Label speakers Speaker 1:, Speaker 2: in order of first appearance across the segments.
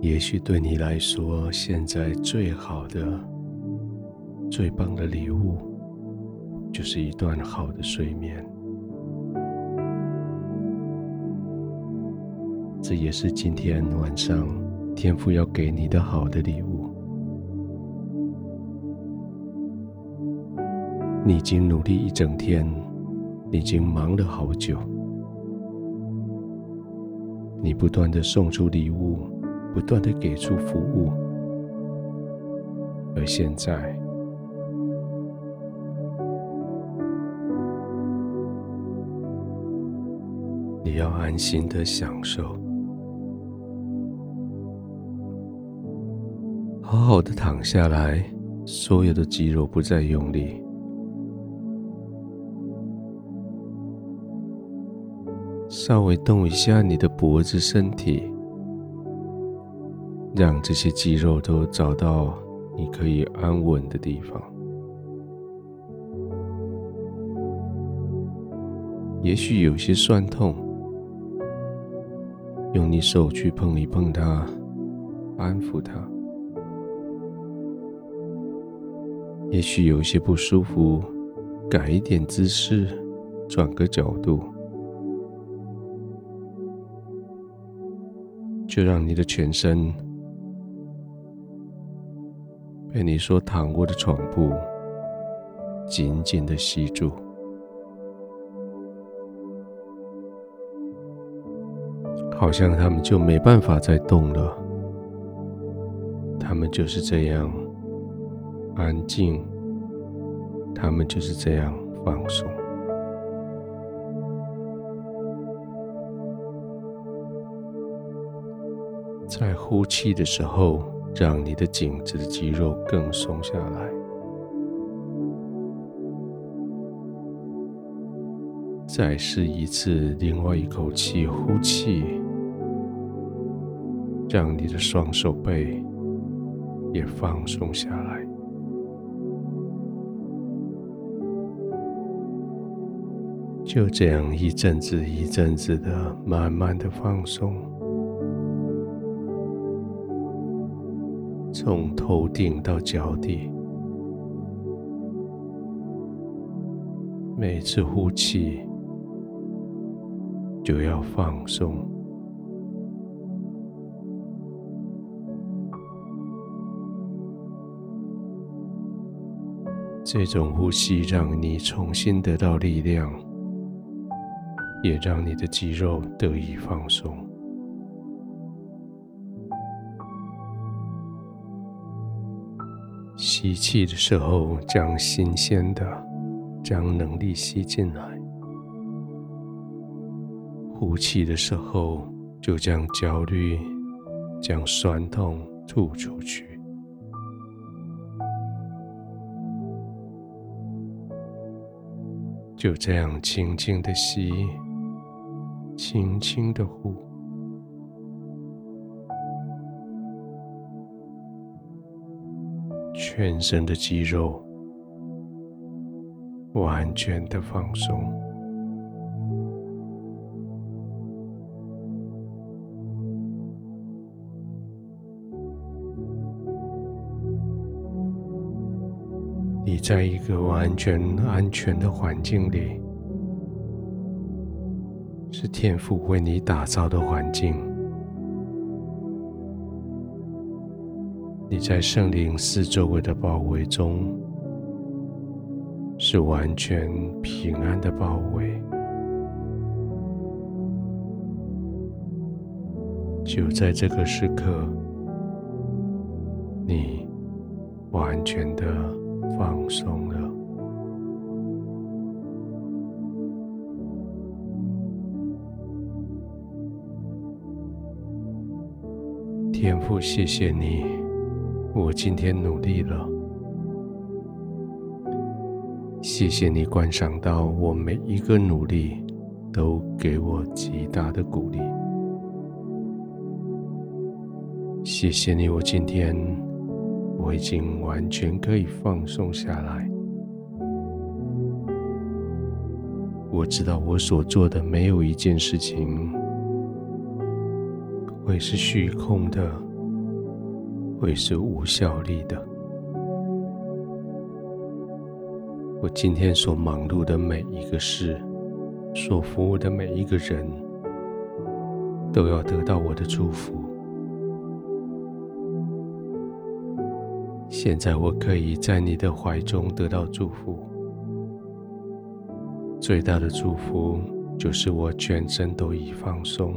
Speaker 1: 也许对你来说，现在最好的、最棒的礼物，就是一段好的睡眠。这也是今天晚上天父要给你的好的礼物。你已经努力一整天，你已经忙了好久，你不断的送出礼物，不断的给出服务，而现在，你要安心的享受，好好的躺下来，所有的肌肉不再用力。稍微动一下你的脖子、身体，让这些肌肉都找到你可以安稳的地方。也许有些酸痛，用你手去碰一碰它，安抚它。也许有些不舒服，改一点姿势，转个角度。就让你的全身被你所躺卧的床铺紧紧的吸住，好像他们就没办法再动了。他们就是这样安静，他们就是这样放松。在呼气的时候，让你的颈子的肌肉更松下来。再试一次，另外一口气呼气，让你的双手背也放松下来。就这样一阵子一阵子的，慢慢的放松。从头顶到脚底，每次呼气就要放松。这种呼吸让你重新得到力量，也让你的肌肉得以放松。吸气的时候，将新鲜的、将能力吸进来；呼气的时候，就将焦虑、将酸痛吐出去。就这样轻轻的吸，轻轻的呼。全身的肌肉完全的放松，你在一个完全安全的环境里，是天赋为你打造的环境。你在圣灵四周围的包围中，是完全平安的包围。就在这个时刻，你完全的放松了。天父，谢谢你。我今天努力了，谢谢你观赏到我每一个努力，都给我极大的鼓励。谢谢你，我今天我已经完全可以放松下来。我知道我所做的没有一件事情会是虚空的。会是无效力的。我今天所忙碌的每一个事，所服务的每一个人，都要得到我的祝福。现在我可以在你的怀中得到祝福。最大的祝福就是我全身都已放松。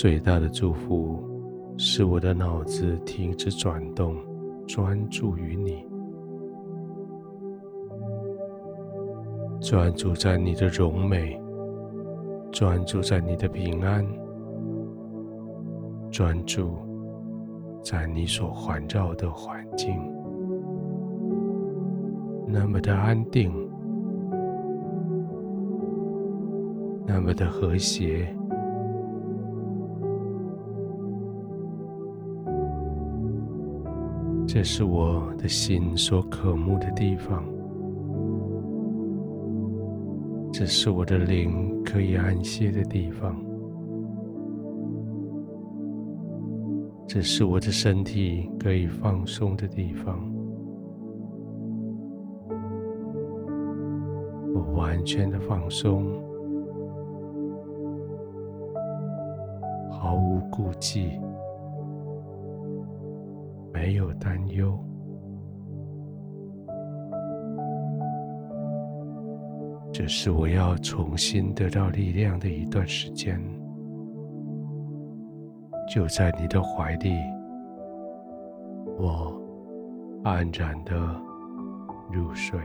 Speaker 1: 最大的祝福是我的脑子停止转动。专注于你，专注在你的荣美，专注在你的平安，专注在你所环绕的环境，那么的安定，那么的和谐。这是我的心所渴慕的地方，这是我的灵可以安歇的地方，这是我的身体可以放松的地方。我完全的放松，毫无顾忌。没有担忧，这是我要重新得到力量的一段时间。就在你的怀里，我安然的入睡。